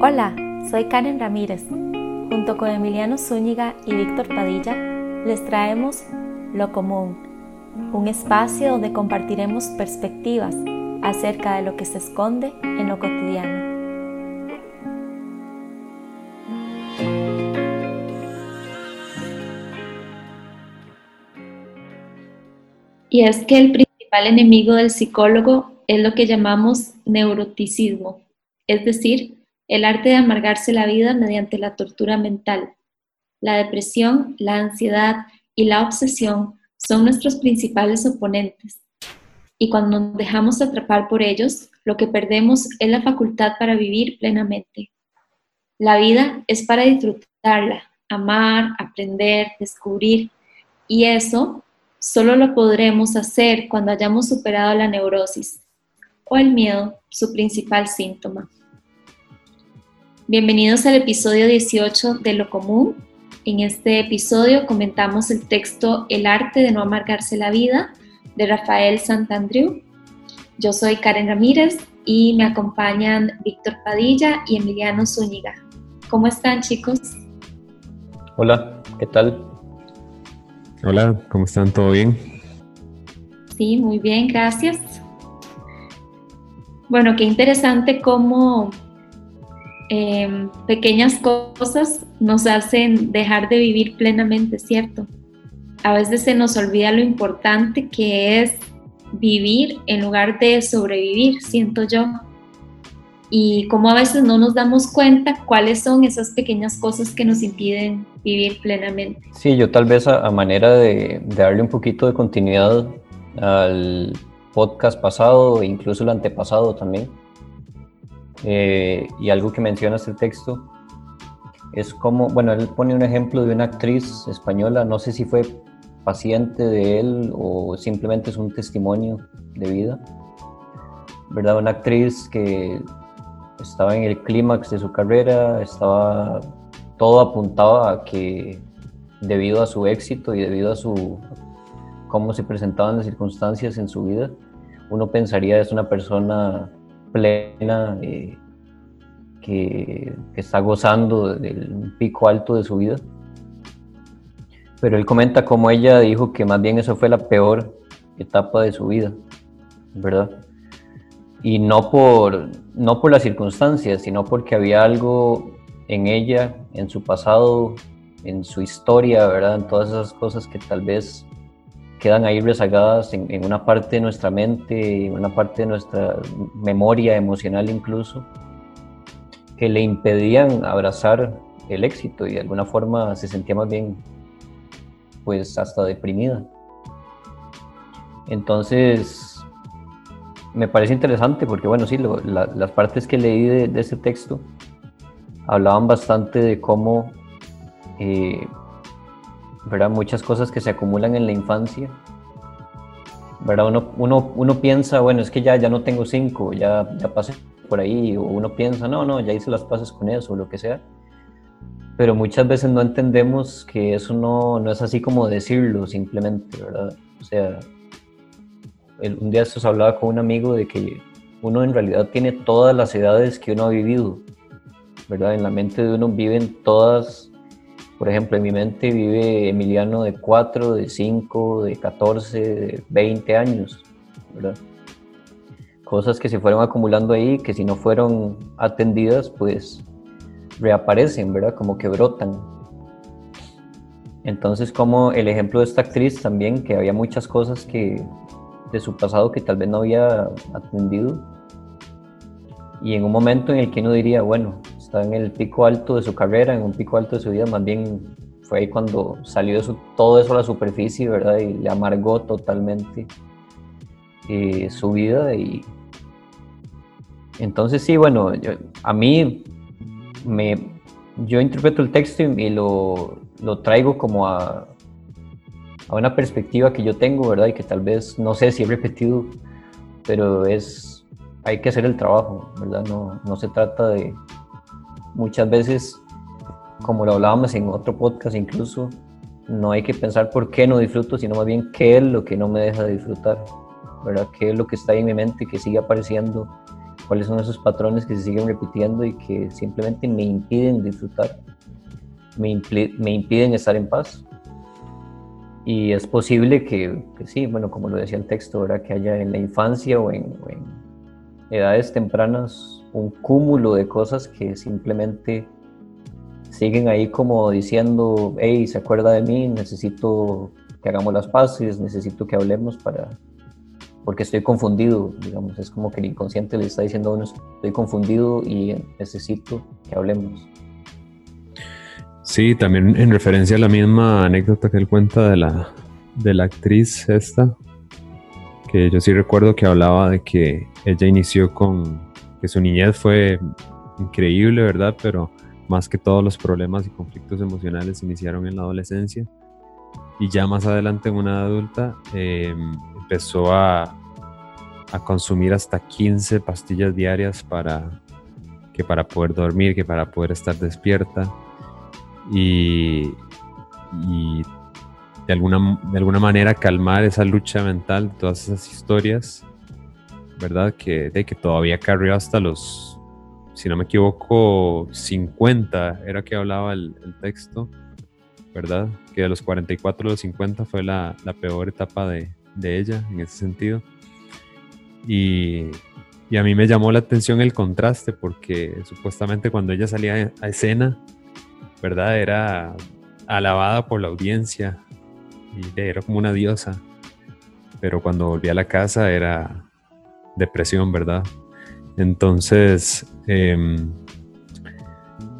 Hola, soy Karen Ramírez. Junto con Emiliano Zúñiga y Víctor Padilla, les traemos Lo Común, un espacio donde compartiremos perspectivas acerca de lo que se esconde en lo cotidiano. Y es que el principal enemigo del psicólogo es lo que llamamos neuroticismo, es decir, el arte de amargarse la vida mediante la tortura mental. La depresión, la ansiedad y la obsesión son nuestros principales oponentes. Y cuando nos dejamos atrapar por ellos, lo que perdemos es la facultad para vivir plenamente. La vida es para disfrutarla, amar, aprender, descubrir. Y eso solo lo podremos hacer cuando hayamos superado la neurosis o el miedo, su principal síntoma. Bienvenidos al episodio 18 de Lo Común. En este episodio comentamos el texto El arte de no amargarse la vida de Rafael Santandriu. Yo soy Karen Ramírez y me acompañan Víctor Padilla y Emiliano Zúñiga. ¿Cómo están chicos? Hola, ¿qué tal? Hola, ¿cómo están? ¿Todo bien? Sí, muy bien, gracias. Bueno, qué interesante cómo Em, pequeñas cosas nos hacen dejar de vivir plenamente, ¿cierto? A veces se nos olvida lo importante que es vivir en lugar de sobrevivir, siento yo. Y como a veces no nos damos cuenta cuáles son esas pequeñas cosas que nos impiden vivir plenamente. Sí, yo tal vez a, manera de, de darle un poquito de continuidad al podcast pasado e incluso el antepasado también eh, y algo que menciona este texto es como, bueno, él pone un ejemplo de una actriz española, no sé si fue paciente de él o simplemente es un testimonio de vida, ¿verdad? Una actriz que estaba en el clímax de su carrera, estaba todo apuntado a que debido a su éxito y debido a su cómo se presentaban las circunstancias en su vida, uno pensaría es una persona plena, eh, que, está gozando del pico alto de su vida. Pero él comenta cómo ella dijo que más bien eso fue la peor etapa de su vida, ¿verdad? Y no por, no por las circunstancias, sino porque había algo en ella, en su pasado, en su historia, ¿verdad? En todas esas cosas que tal vez quedan ahí rezagadas en, una parte de nuestra mente, en una parte de nuestra memoria emocional incluso, que le impedían abrazar el éxito y de alguna forma se sentía más bien, pues hasta deprimida. Entonces, me parece interesante porque, bueno, sí, las partes que leí de, ese texto hablaban bastante de cómo eh, ¿verdad? Muchas cosas que se acumulan en la infancia, ¿verdad? Uno, uno, uno piensa, bueno, es que ya, ya no tengo cinco, ya, ya pasé por ahí, o uno piensa, no, no, ya hice las pases con eso, o lo que sea. Pero muchas veces no entendemos que eso no, no es así como decirlo simplemente, ¿verdad? O sea, un día se hablaba con un amigo de que uno en realidad tiene todas las edades que uno ha vivido, ¿verdad? En la mente de uno viven todas por ejemplo, en mi mente vive Emiliano de 4, de 5, de 14, de 20 años, ¿verdad? Cosas que se fueron acumulando ahí, que si no fueron atendidas, pues reaparecen, ¿verdad? Como que brotan. Entonces, como el ejemplo de esta actriz también, que había muchas cosas que de su pasado que tal vez no había atendido. Y en un momento en el que uno diría, bueno, en el pico alto de su carrera, en un pico alto de su vida, más bien fue ahí cuando salió todo eso a la superficie, ¿verdad? Y le amargó totalmente eh, su vida. Y entonces sí, bueno, a mí me, yo interpreto el texto y, lo, lo, traigo como a, a una perspectiva que yo tengo, ¿verdad? Y que tal vez, no sé si he repetido, pero es, hay que hacer el trabajo, ¿verdad? No, no se trata de muchas veces, como lo hablábamos en otro podcast incluso, no hay que pensar por qué no disfruto, sino más bien qué es lo que no me deja de disfrutar, ¿verdad? ¿Qué es lo que está ahí en mi mente que sigue apareciendo cuáles son esos patrones que se siguen repitiendo y que simplemente me impiden disfrutar, me, me impiden estar en paz. Y es posible que, que, sí, bueno, como lo decía el texto, ¿verdad? que haya en la infancia o en edades tempranas un cúmulo de cosas que simplemente siguen ahí como diciendo, hey, se acuerda de mí, necesito que hagamos las paces, necesito que hablemos para, porque estoy confundido, digamos, es como que el inconsciente le está diciendo a uno, estoy confundido y necesito que hablemos. Sí, también en referencia a la misma anécdota que él cuenta de la, de la actriz esta, que yo sí recuerdo que hablaba de que ella inició con, su niñez fue increíble, ¿verdad? Pero más que todos los problemas y conflictos emocionales iniciaron en la adolescencia. Y ya más adelante en una adulta em, empezó a, a, consumir hasta 15 pastillas diarias para que para poder dormir, que para poder estar despierta. Y, y de, alguna, de alguna manera calmar esa lucha mental, todas esas historias, ¿verdad? Que, de que todavía carrió hasta los si no me equivoco, 50 era que hablaba el, texto, ¿verdad? Que de los 44 a los 50 fue la, peor etapa de, ella en ese sentido. Y, a mí me llamó la atención el contraste porque supuestamente cuando ella salía a escena, ¿verdad? Era alabada por la audiencia y era como una diosa. Pero cuando volvía a la casa era depresión, ¿verdad? Entonces, eh,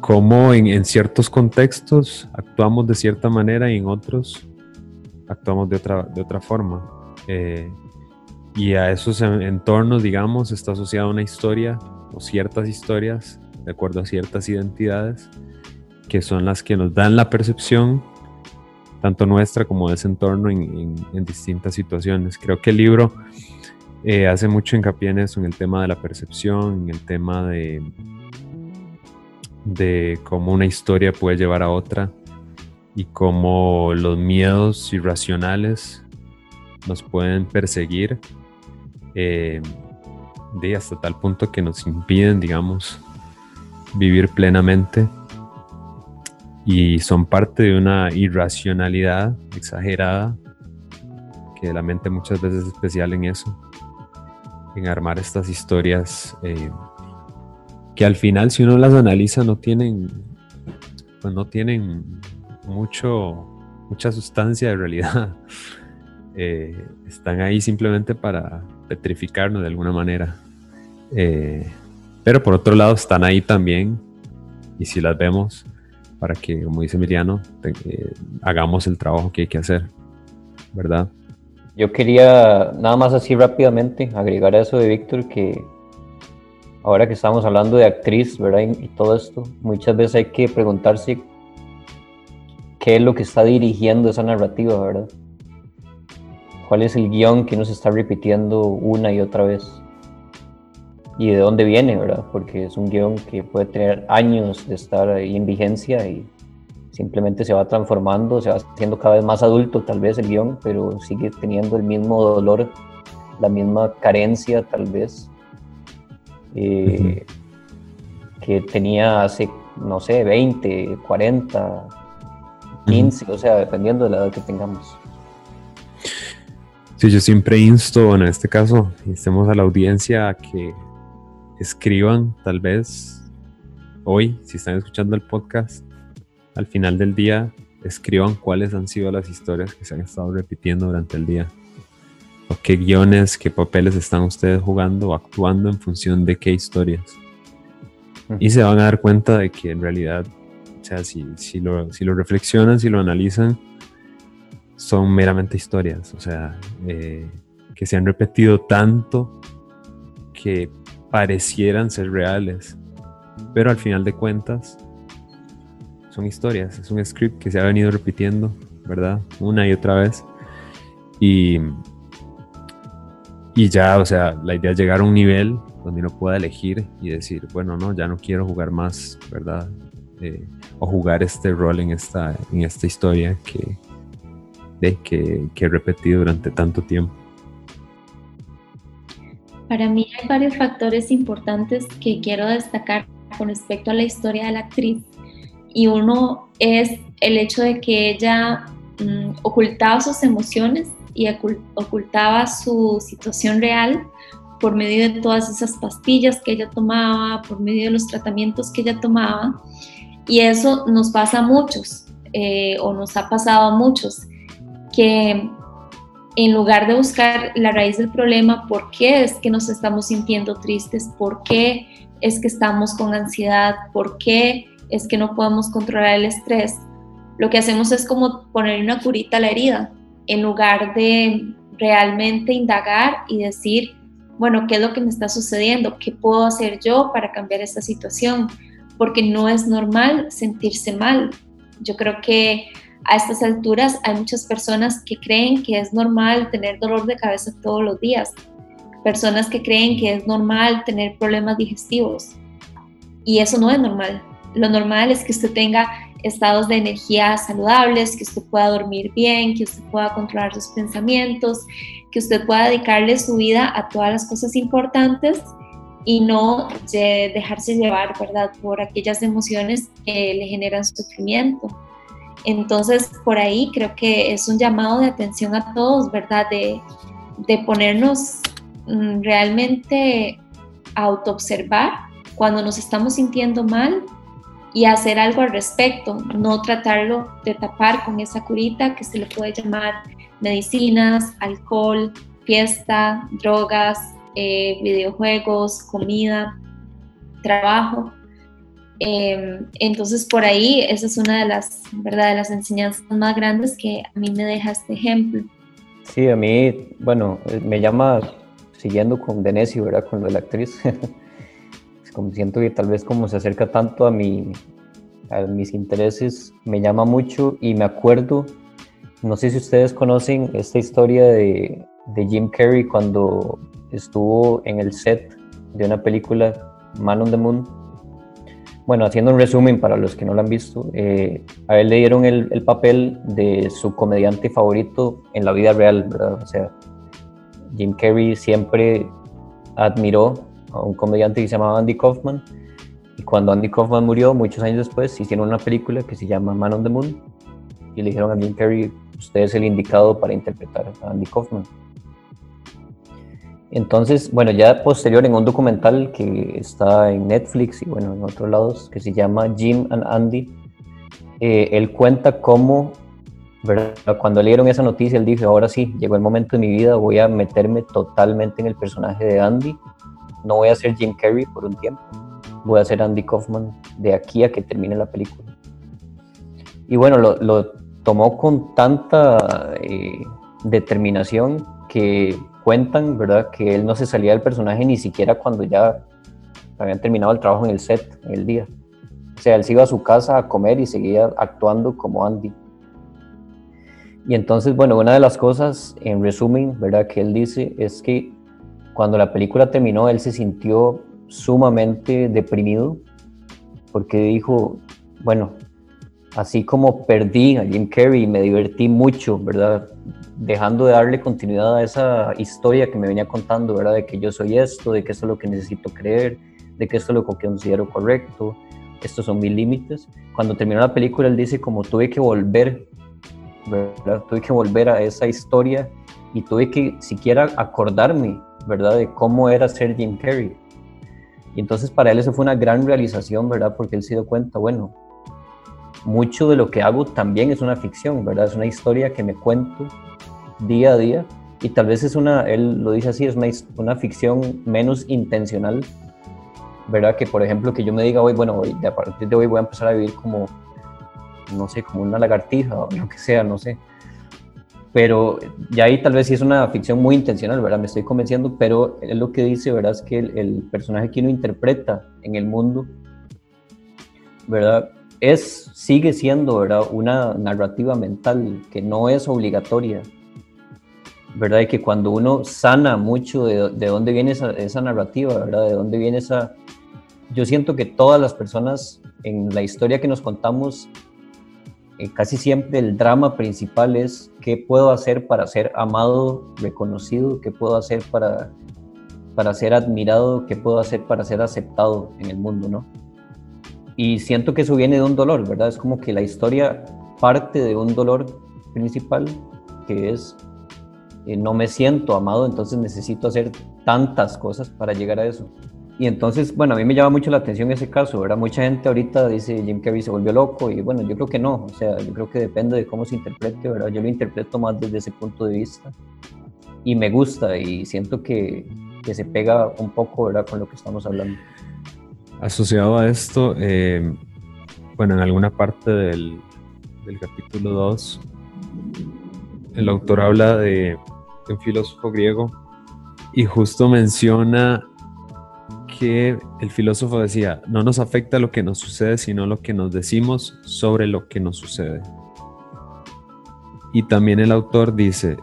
cómo en, ciertos contextos actuamos de cierta manera y en otros actuamos de otra, de otra forma. Eh, y a esos entornos, digamos, está asociada una historia o ciertas historias de acuerdo a ciertas identidades que son las que nos dan la percepción tanto nuestra como de ese entorno en, en distintas situaciones. Creo que el libro eh, hace mucho hincapié en eso, en el tema de la percepción, en el tema de, de cómo una historia puede llevar a otra y cómo los miedos irracionales nos pueden perseguir eh, hasta tal punto que nos impiden, digamos, vivir plenamente. Y son parte de una irracionalidad exagerada que la mente muchas veces es especial en eso en armar estas historias eh, que al final si uno las analiza no tienen pues no tienen mucho mucha sustancia de realidad. Eh, están ahí simplemente para petrificarnos de alguna manera. Eh, pero por otro lado están ahí también y si las vemos para que como dice Emiliano hagamos el trabajo que hay que hacer verdad yo quería nada más así rápidamente agregar eso de Víctor que ahora que estamos hablando de actriz, ¿verdad? Y, todo esto, muchas veces hay que preguntarse qué es lo que está dirigiendo esa narrativa, ¿verdad? ¿Cuál es el guion que nos está repitiendo una y otra vez? Y de dónde viene, ¿verdad? Porque es un guion que puede tener años de estar ahí en vigencia y simplemente se va transformando, se va haciendo cada vez más adulto tal vez el guion, pero sigue teniendo el mismo dolor, la misma carencia tal vez eh, que tenía hace, no sé, 20, 40, 15, o sea, dependiendo de la edad que tengamos. Sí, yo siempre insto, en este caso, instemos a la audiencia a que escriban, tal vez, hoy, si están escuchando el podcast, al final del día escriban cuáles han sido las historias que se han estado repitiendo durante el día. O qué guiones, qué papeles están ustedes jugando o actuando en función de qué historias. Y se van a dar cuenta de que en realidad, o sea, si, si, lo, si lo reflexionan, si lo analizan, son meramente historias. O sea, eh, que se han repetido tanto que parecieran ser reales. Pero al final de cuentas, son historias, es un script que se ha venido repitiendo, ¿verdad? Una y otra vez. Y, y ya, o sea, la idea es llegar a un nivel donde uno pueda elegir y decir, bueno, no, ya no quiero jugar más, ¿verdad? Eh, o jugar este rol en esta, en esta historia que, de, que, que he repetido durante tanto tiempo. Para mí hay varios factores importantes que quiero destacar con respecto a la historia de la actriz. Y uno es el hecho de que ella mm, ocultaba sus emociones y ocultaba su situación real por medio de todas esas pastillas que ella tomaba, por medio de los tratamientos que ella tomaba. Y eso nos pasa a muchos, eh, o nos ha pasado a muchos, que en lugar de buscar la raíz del problema, por qué es que nos estamos sintiendo tristes, por qué es que estamos con ansiedad, por qué es que no podemos controlar el estrés, lo que hacemos es como poner una curita a la herida, en lugar de realmente indagar y decir, bueno, ¿qué es lo que me está sucediendo? ¿Qué puedo hacer yo para cambiar esta situación? Porque no es normal sentirse mal. Yo creo que a estas alturas hay muchas personas que creen que es normal tener dolor de cabeza todos los días, personas que creen que es normal tener problemas digestivos y eso no es normal. Lo normal es que usted tenga estados de energía saludables, que usted pueda dormir bien, que usted pueda controlar sus pensamientos, que usted pueda dedicarle su vida a todas las cosas importantes y no dejarse llevar, ¿verdad?, por aquellas emociones que le generan sufrimiento. Entonces, por ahí creo que es un llamado de atención a todos, ¿verdad? De, de ponernos mm, realmente a autoobservar cuando nos estamos sintiendo mal y hacer algo al respecto, no tratarlo de tapar con esa curita que se le puede llamar medicinas, alcohol, fiesta, drogas, eh, videojuegos, comida, trabajo. Em, entonces por ahí esa es una de las, ¿verdad? las enseñanzas más grandes que a mí me deja este ejemplo. Sí, a mí, bueno, me llama, siguiendo con Denesi, ¿verdad? Con la actriz, como siento que tal vez como se acerca tanto a, mi, a mis intereses, me llama mucho y me acuerdo, no sé si ustedes conocen esta historia de, de Jim Carrey cuando estuvo en el set de una película Man on the Moon bueno, haciendo un resumen para los que no lo han visto, eh, a él le dieron el, el, papel de su comediante favorito en la vida real, ¿verdad? O sea, Jim Carrey siempre admiró un comediante que se llamaba Andy Kaufman y cuando Andy Kaufman murió, muchos años después, hicieron una película que se llama Man on the Moon y le dijeron a Jim Carrey, usted es el indicado para interpretar a Andy Kaufman. Entonces, bueno, ya posterior en un documental que está en Netflix y bueno, en otros lados, que se llama Jim and Andy, eh, él cuenta cómo, ¿verdad? cuando leyeron esa noticia, él dijo, ahora sí, llegó el momento de mi vida, voy a meterme totalmente en el personaje de Andy, no voy a ser Jim Carrey por un tiempo, voy a ser Andy Kaufman de aquí a que termine la película. Y bueno, lo, tomó con tanta eh, determinación que cuentan, ¿verdad? Que él no se salía del personaje ni siquiera cuando ya habían terminado el trabajo en el set, en el día. O sea, él se iba a su casa a comer y seguía actuando como Andy. Y entonces, bueno, una de las cosas, en resumen, ¿verdad? Que él dice es que cuando la película terminó, él se sintió sumamente deprimido porque dijo, bueno, así como perdí a Jim Carrey y me divertí mucho, ¿verdad? dejando de darle continuidad a esa historia que me venía contando, ¿verdad? De que yo soy esto, de que esto es lo que necesito creer, de que esto es lo que considero correcto, estos son mis límites. Cuando terminó la película, él dice como tuve que volver, ¿verdad? Tuve que volver a esa historia y tuve que siquiera acordarme, ¿verdad? De cómo era ser Jim Carrey. Y entonces para él eso fue una gran realización, ¿verdad? Porque él se dio cuenta, bueno, mucho de lo que hago también es una ficción, ¿verdad? Es una historia que me cuento día a día y tal vez es una, él lo dice así, es una, una ficción menos intencional, ¿verdad? Que por ejemplo que yo me diga hoy, bueno, hoy, a partir de hoy voy a empezar a vivir como, no sé, como una lagartija o lo que sea, no sé. Pero ya ahí tal vez sí es una ficción muy intencional, ¿verdad? Me estoy convenciendo, pero él lo que dice, ¿verdad? Es que el, el personaje que uno interpreta en el mundo, ¿verdad? Es, sigue siendo, ¿verdad? Una narrativa mental que no es obligatoria, ¿verdad? Y que cuando uno sana mucho de, de dónde viene esa, esa, narrativa, ¿verdad? De dónde viene esa... Yo siento que todas las personas en la historia que nos contamos, eh, casi siempre el drama principal es qué puedo hacer para ser amado, reconocido, qué puedo hacer para para ser admirado, qué puedo hacer para ser aceptado en el mundo, ¿no? Y siento que eso viene de un dolor, ¿verdad? Es como que la historia parte de un dolor principal, que es eh, no me siento amado, entonces necesito hacer tantas cosas para llegar a eso. Y entonces, bueno, a mí me llama mucho la atención ese caso, ¿verdad? Mucha gente ahorita dice Jim Carrey se volvió loco y bueno, yo creo que no, o sea, yo creo que depende de cómo se interprete, ¿verdad? Yo lo interpreto más desde ese punto de vista y me gusta y siento que, que se pega un poco, ¿verdad? Con lo que estamos hablando. Asociado a esto, eh, bueno, en alguna parte del, del capítulo 2, el autor habla de, de un filósofo griego y justo menciona que el filósofo decía, no nos afecta lo que nos sucede, sino lo que nos decimos sobre lo que nos sucede. Y también el autor dice,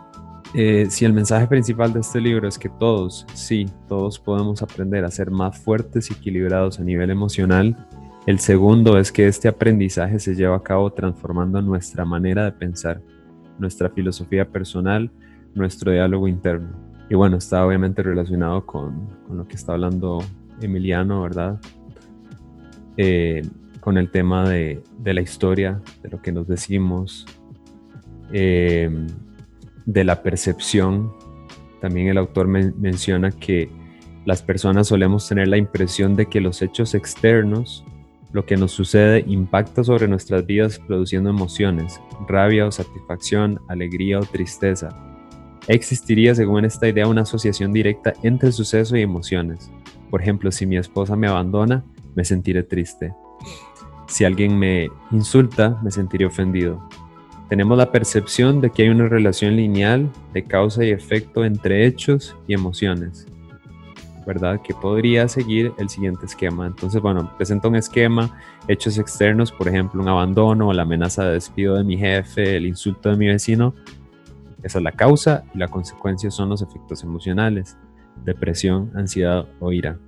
eh, si el mensaje principal de este libro es que todos, sí, todos podemos aprender a ser más fuertes y equilibrados a nivel emocional, el segundo es que este aprendizaje se lleva a cabo transformando nuestra manera de pensar, nuestra filosofía personal, nuestro diálogo interno. Y bueno, está obviamente relacionado con, con lo que está hablando Emiliano, ¿verdad? Eh, con el tema de, la historia, de lo que nos decimos, eh, de la percepción. También el autor menciona que las personas solemos tener la impresión de que los hechos externos, lo que nos sucede, impacta sobre nuestras vidas produciendo emociones, rabia o satisfacción, alegría o tristeza. Existiría, según esta idea, una asociación directa entre suceso y emociones. Por ejemplo, si mi esposa me abandona, me sentiré triste. Si alguien me insulta, me sentiré ofendido. Tenemos la percepción de que hay una relación lineal de causa y efecto entre hechos y emociones, ¿verdad? Que podría seguir el siguiente esquema. Entonces, bueno, presenta un esquema, hechos externos, por ejemplo, un abandono, la amenaza de despido de mi jefe, el insulto de mi vecino. Esa es la causa y la consecuencia son los efectos emocionales depresión, ansiedad o ira.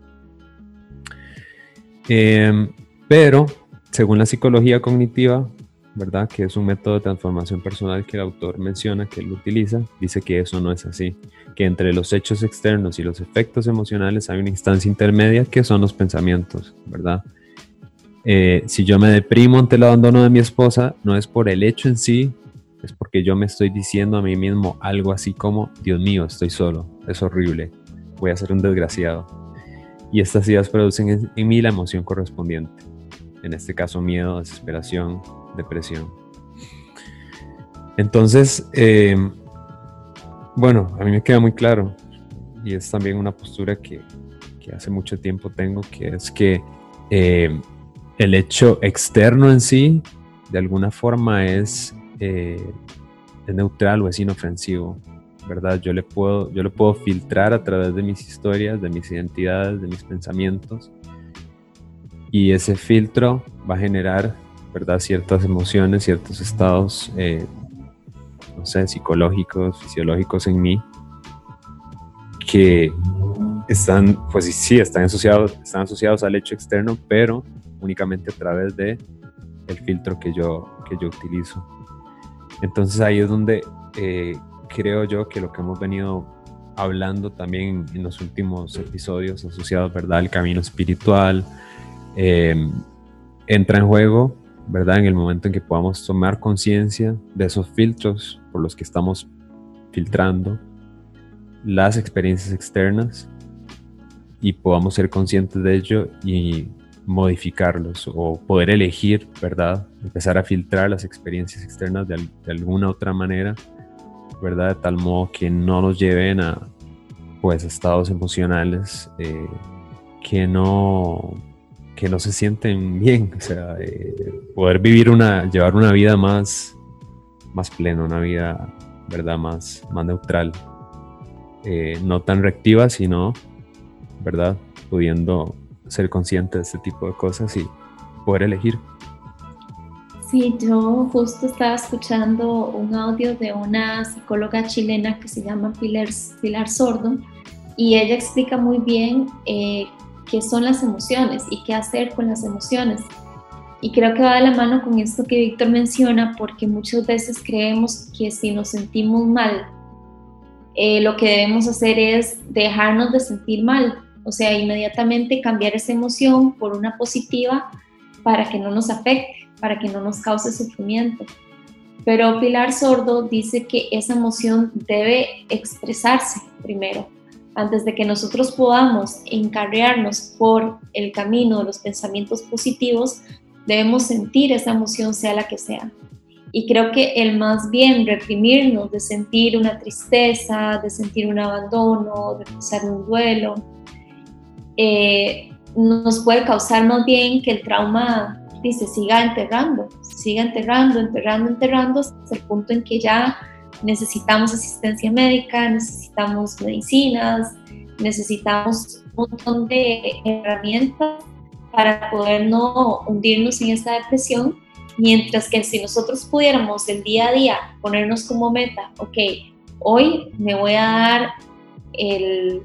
Em, pero, según la psicología cognitiva, ¿verdad? Que es un método de transformación personal que el autor menciona, que él utiliza, dice que eso no es así, que entre los hechos externos y los efectos emocionales hay una instancia intermedia que son los pensamientos, ¿verdad? Eh, si yo me deprimo ante el abandono de mi esposa, no es por el hecho en sí, es porque yo me estoy diciendo a mí mismo algo así como, Dios mío, estoy solo, es horrible, voy a ser un desgraciado. Y estas ideas producen en, mí la emoción correspondiente. En este caso, miedo, desesperación, depresión. Entonces, eh, bueno, a mí me queda muy claro, y es también una postura que, que hace mucho tiempo tengo, que es que eh, el hecho externo en sí, de alguna forma, es, eh, es neutral o es inofensivo. ¿Verdad? Yo le puedo, yo lo puedo filtrar a través de mis historias, de mis identidades, de mis pensamientos. Y ese filtro va a generar, ¿verdad? Ciertas emociones, ciertos estados, eh, no sé, psicológicos, fisiológicos en mí, que están, pues sí, están asociados, están asociados al hecho externo, pero únicamente a través de el filtro que yo, que yo utilizo. Entonces ahí es donde eh, creo yo que lo que hemos venido hablando también en los últimos episodios asociados, ¿verdad? al camino espiritual, em, entra en juego, ¿verdad? En el momento en que podamos tomar conciencia de esos filtros por los que estamos filtrando las experiencias externas y podamos ser conscientes de ello y modificarlos o poder elegir, ¿verdad? Empezar a filtrar las experiencias externas de alguna otra manera ¿verdad? De tal modo que no nos lleven a pues estados emocionales eh, que no que no se sienten bien, o sea, poder vivir una, llevar una vida más, más plena, una vida, ¿verdad? Más, más neutral, eh, no tan reactiva, sino, ¿verdad? Pudiendo ser consciente de este tipo de cosas y poder elegir. Sí, yo justo estaba escuchando un audio de una psicóloga chilena que se llama Pilar, Sordo y ella explica muy bien eh, qué son las emociones y qué hacer con las emociones. Y creo que va de la mano con esto que Víctor menciona porque muchas veces creemos que si nos sentimos mal eh, lo que debemos hacer es dejarnos de sentir mal, o sea, inmediatamente cambiar esa emoción por una positiva para que no nos afecte, para que no nos cause sufrimiento. Pero Pilar Sordo dice que esa emoción debe expresarse primero, antes de que nosotros podamos encarrearnos por el camino de los pensamientos positivos, debemos sentir esa emoción sea la que sea. Y creo que el más bien reprimirnos de sentir una tristeza, de sentir un abandono, de pasar un duelo, eh, nos puede causar más bien que el trauma dice, siga enterrando, siga enterrando, enterrando, enterrando, hasta el punto en que ya necesitamos asistencia médica, necesitamos medicinas, necesitamos un montón de herramientas para poder no hundirnos en esta depresión, mientras que si nosotros pudiéramos del día a día ponernos como meta, ok, hoy me voy a dar el,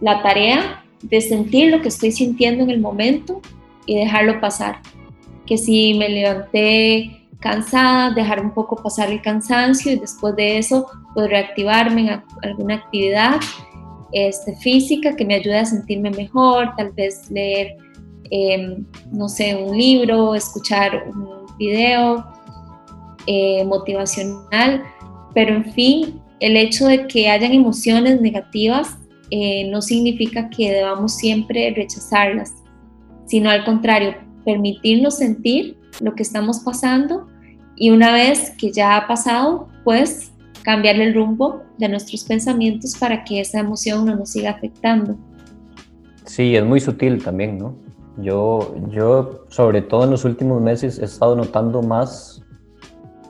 la tarea de sentir lo que estoy sintiendo en el momento y dejarlo pasar. Que si me levanté cansada, dejar un poco pasar el cansancio y después de eso poder reactivarme en alguna actividad este, física que me ayude a sentirme mejor, tal vez leer, em, no sé, un libro, escuchar un video eh, motivacional, pero en fin, el hecho de que hayan emociones negativas eh, no significa que debamos siempre rechazarlas sino al contrario, permitirnos sentir lo que estamos pasando y una vez que ya ha pasado, pues cambiar el rumbo de nuestros pensamientos para que esa emoción no nos siga afectando. Sí, es muy sutil también, ¿no? Yo, yo sobre todo en los últimos meses he estado notando más,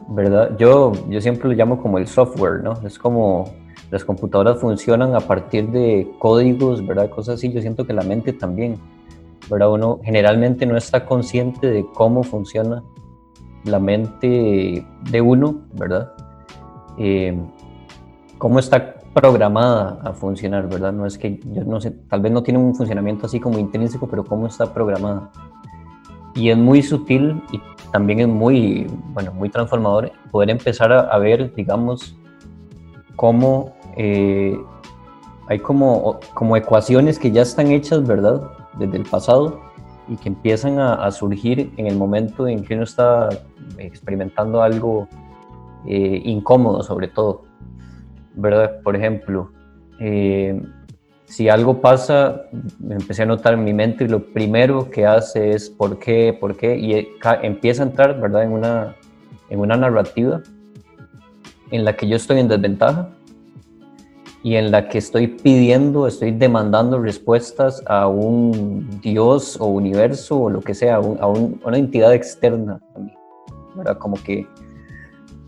¿verdad? Yo, yo siempre lo llamo como el software, ¿no? Es como las computadoras funcionan a partir de códigos, ¿verdad? Cosas así. Yo siento que la mente también ¿verdad? Uno generalmente no está consciente de cómo funciona la mente de uno, ¿verdad? Eh, cómo está programada a funcionar, ¿verdad? No es que, yo no sé, tal vez no tiene un funcionamiento así como intrínseco, pero cómo está programada. Y es muy sutil y también es muy, bueno, muy transformador poder empezar a, ver, digamos, cómo eh, hay como, como ecuaciones que ya están hechas, ¿verdad? Desde el pasado y que empiezan a, surgir en el momento en que uno está experimentando algo eh, incómodo sobre todo, ¿verdad? Por ejemplo, eh, si algo pasa, empecé a notar en mi mente y lo primero que hace es por qué, por qué, y eh, empieza a entrar, ¿verdad? En una, en una narrativa en la que yo estoy en desventaja y en la que estoy pidiendo, estoy demandando respuestas a un Dios o universo o lo que sea, a, una entidad externa a mí, ¿verdad? Como que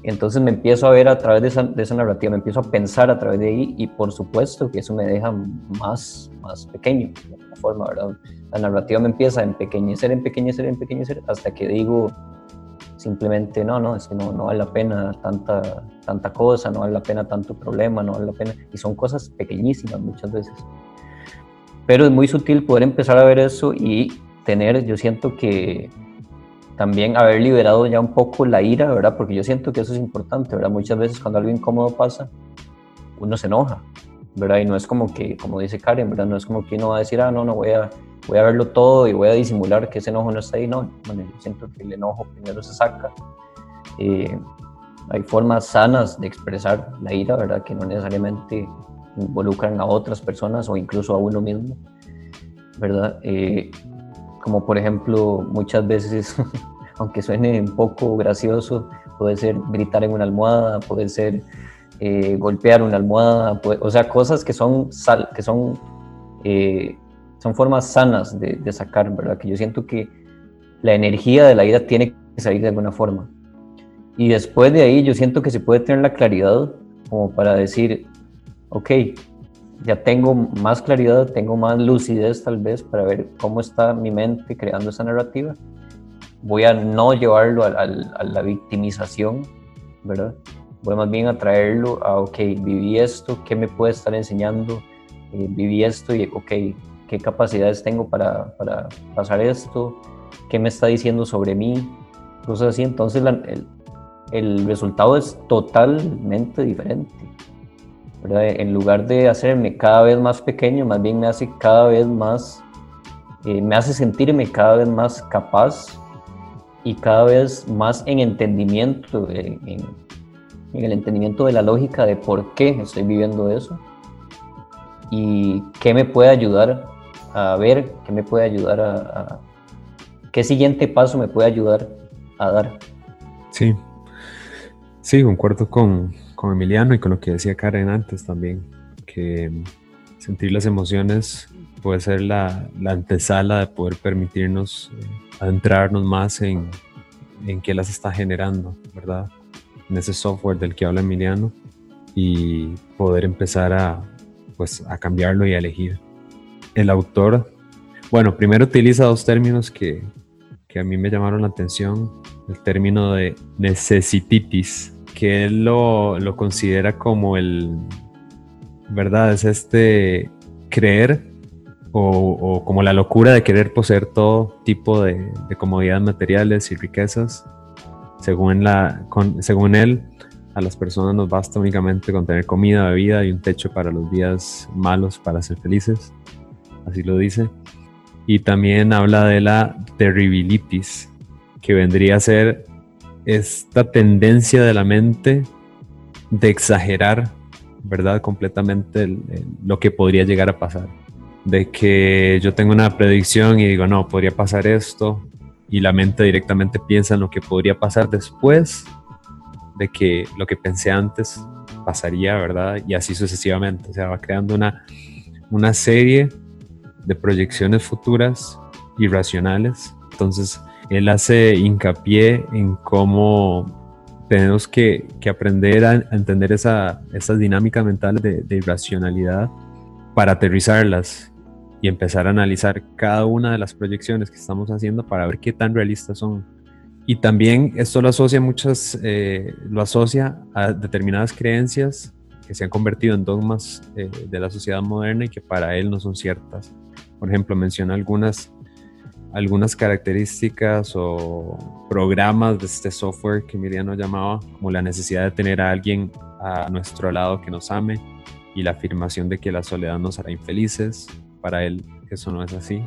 entonces me empiezo a ver a través de esa, de esa, narrativa, me empiezo a pensar a través de ahí y por supuesto que eso me deja más, más pequeño, de alguna forma, ¿verdad? La narrativa me empieza a empequeñecer, empequeñecer, empequeñecer hasta que digo, simplemente no, no, es que no, no vale la pena tanta, tanta cosa, no vale la pena tanto problema, no vale la pena, y son cosas pequeñísimas muchas veces. Pero es muy sutil poder empezar a ver eso y tener, yo siento que también haber liberado ya un poco la ira, ¿verdad? Porque yo siento que eso es importante, ¿verdad? Muchas veces cuando algo incómodo pasa, uno se enoja, ¿verdad? Y no es como que, como dice Karen, ¿verdad? No es como que uno va a decir, ah, no, no voy a voy a verlo todo y voy a disimular que ese enojo no está ahí. No, bueno, yo siento que el enojo primero se saca. Eh, hay formas sanas de expresar la ira, ¿verdad? Que no necesariamente involucran a otras personas o incluso a uno mismo, ¿verdad? Eh, como por ejemplo, muchas veces, aunque suene un poco gracioso, puede ser gritar en una almohada, puede ser eh, golpear una almohada, o sea, cosas que son, sal, que son son formas sanas de, sacar, ¿verdad? Que yo siento que la energía de la ira tiene que salir de alguna forma. Y después de ahí yo siento que se puede tener la claridad como para decir, ok, ya tengo más claridad, tengo más lucidez tal vez para ver cómo está mi mente creando esa narrativa. Voy a no llevarlo a, la victimización, ¿verdad? Voy más bien a traerlo a, ok, viví esto, ¿qué me puede estar enseñando? Eh, viví esto y, ok, qué capacidades tengo para, para, pasar esto, qué me está diciendo sobre mí, cosas así. Entonces el, el, resultado es totalmente diferente. En lugar de hacerme cada vez más pequeño, más bien me hace cada vez más, eh, me hace sentirme cada vez más capaz y cada vez más en entendimiento, en, el entendimiento de la lógica de por qué estoy viviendo eso y qué me puede ayudar a ver, qué me puede ayudar a qué siguiente paso me puede ayudar a dar. Sí, sí, concuerdo con, con Emiliano y con lo que decía Karen antes también, que sentir las emociones puede ser la, la antesala de poder permitirnos eh, adentrarnos más en, en qué las está generando, ¿verdad? En ese software del que habla Emiliano y poder empezar a, pues, a cambiarlo y a elegir. El autor, bueno, primero utiliza dos términos que, que a mí me llamaron la atención, el término de necesititis, que él lo, lo considera como el, ¿verdad? Es este creer o, o, como la locura de querer poseer todo tipo de, de comodidades materiales y riquezas. Según, él, a las personas nos basta únicamente con tener comida, bebida y un techo para los días malos para ser felices. Así lo dice. Y también habla de la terribilitis, que vendría a ser esta tendencia de la mente de exagerar, ¿verdad? Completamente lo que podría llegar a pasar. De que yo tengo una predicción y digo, no, podría pasar esto, y la mente directamente piensa en lo que podría pasar después de que lo que pensé antes pasaría, ¿verdad? Y así sucesivamente. O sea, va creando una, una serie de proyecciones futuras irracionales. Entonces, él hace hincapié en cómo tenemos que, aprender a, entender esa, esas dinámicas mentales de, irracionalidad para aterrizarlas y empezar a analizar cada una de las proyecciones que estamos haciendo para ver qué tan realistas son. Y también esto lo asocia muchas, eh, lo asocia a determinadas creencias que se han convertido en dogmas eh, de la sociedad moderna y que para él no son ciertas. Por ejemplo, menciona algunas algunas características o programas de este software que Miriam llamaba, como la necesidad de tener a alguien a nuestro lado que nos ame y la afirmación de que la soledad nos hará infelices. Para él eso no es así.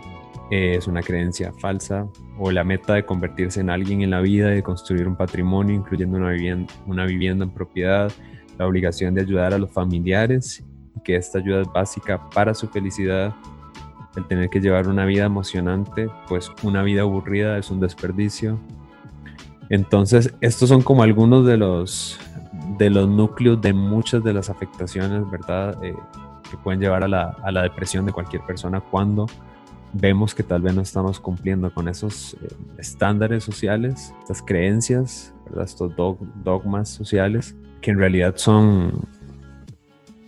es una creencia falsa o la meta de convertirse en alguien en la vida, de construir un patrimonio, incluyendo una vivienda, una vivienda en propiedad, la obligación de ayudar a los familiares, que esta ayuda es básica para su felicidad el tener que llevar una vida emocionante, pues una vida aburrida es un desperdicio. Entonces, estos son como algunos de los, de los núcleos de muchas de las afectaciones, ¿verdad? Eh, que pueden llevar a la, a la, depresión de cualquier persona cuando vemos que tal vez no estamos cumpliendo con esos eh, estándares sociales, estas creencias, ¿verdad? estos dogmas sociales, que en realidad son,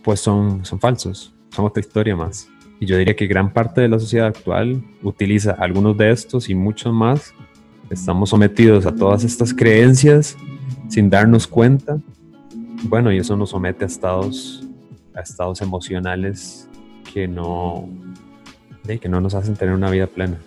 pues son, son falsos, son otra historia más. Y yo diría que gran parte de la sociedad actual utiliza algunos de estos y muchos más. Estamos sometidos a todas estas creencias sin darnos cuenta. Bueno, y eso nos somete a estados, a estados emocionales que no, que no nos hacen tener una vida plena.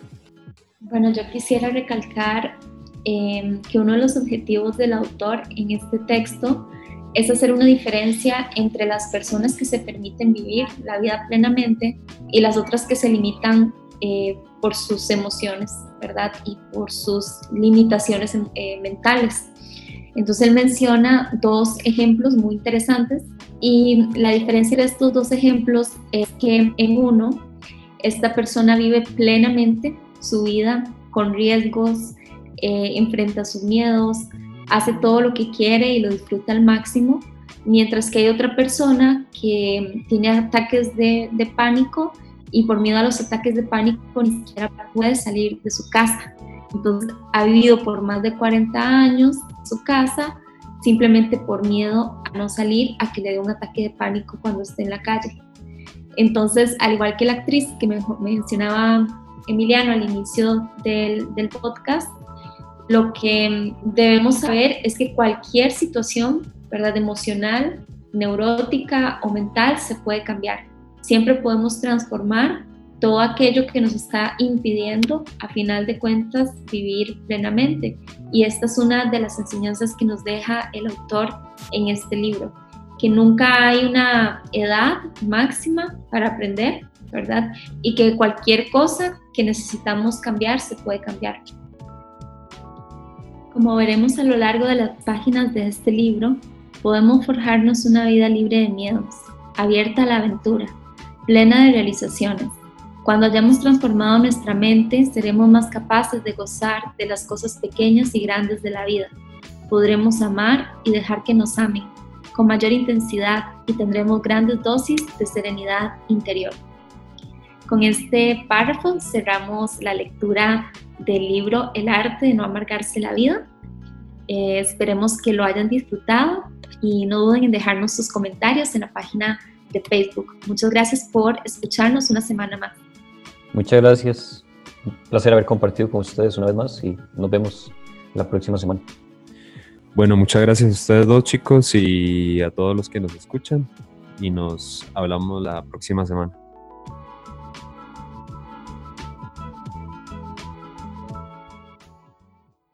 Bueno, yo quisiera recalcar eh, que uno de los objetivos del autor en este texto es hacer una diferencia entre las personas que se permiten vivir la vida plenamente y las otras que se limitan eh, por sus emociones, ¿verdad? Y por sus limitaciones eh, mentales. Entonces él menciona dos ejemplos muy interesantes y la diferencia de estos dos ejemplos es que en uno, esta persona vive plenamente su vida con riesgos, eh, enfrenta sus miedos, hace todo lo que quiere y lo disfruta al máximo, mientras que hay otra persona que tiene ataques de, pánico y por miedo a los ataques de pánico ni siquiera puede salir de su casa. Entonces ha vivido por más de 40 años en su casa simplemente por miedo a no salir, a que le dé un ataque de pánico cuando esté en la calle. Entonces, al igual que la actriz que me mencionaba Emiliano al inicio del, del podcast, lo que debemos saber es que cualquier situación, ¿verdad? Emocional, neurótica o mental se puede cambiar. Siempre podemos transformar todo aquello que nos está impidiendo, a final de cuentas, vivir plenamente. Y esta es una de las enseñanzas que nos deja el autor en este libro, que nunca hay una edad máxima para aprender, ¿verdad? Y que cualquier cosa que necesitamos cambiar se puede cambiar. Como veremos a lo largo de las páginas de este libro, podemos forjarnos una vida libre de miedos, abierta a la aventura, plena de realizaciones. Cuando hayamos transformado nuestra mente, seremos más capaces de gozar de las cosas pequeñas y grandes de la vida. Podremos amar y dejar que nos amen con mayor intensidad y tendremos grandes dosis de serenidad interior. Con este párrafo cerramos la lectura del libro El arte de no amargarse la vida. Eh, esperemos que lo hayan disfrutado y no duden en dejarnos sus comentarios en la página de Facebook. Muchas gracias por escucharnos una semana más. Muchas gracias. Un placer haber compartido con ustedes una vez más y nos vemos la próxima semana. Bueno, muchas gracias a ustedes dos chicos y a todos los que nos escuchan y nos hablamos la próxima semana.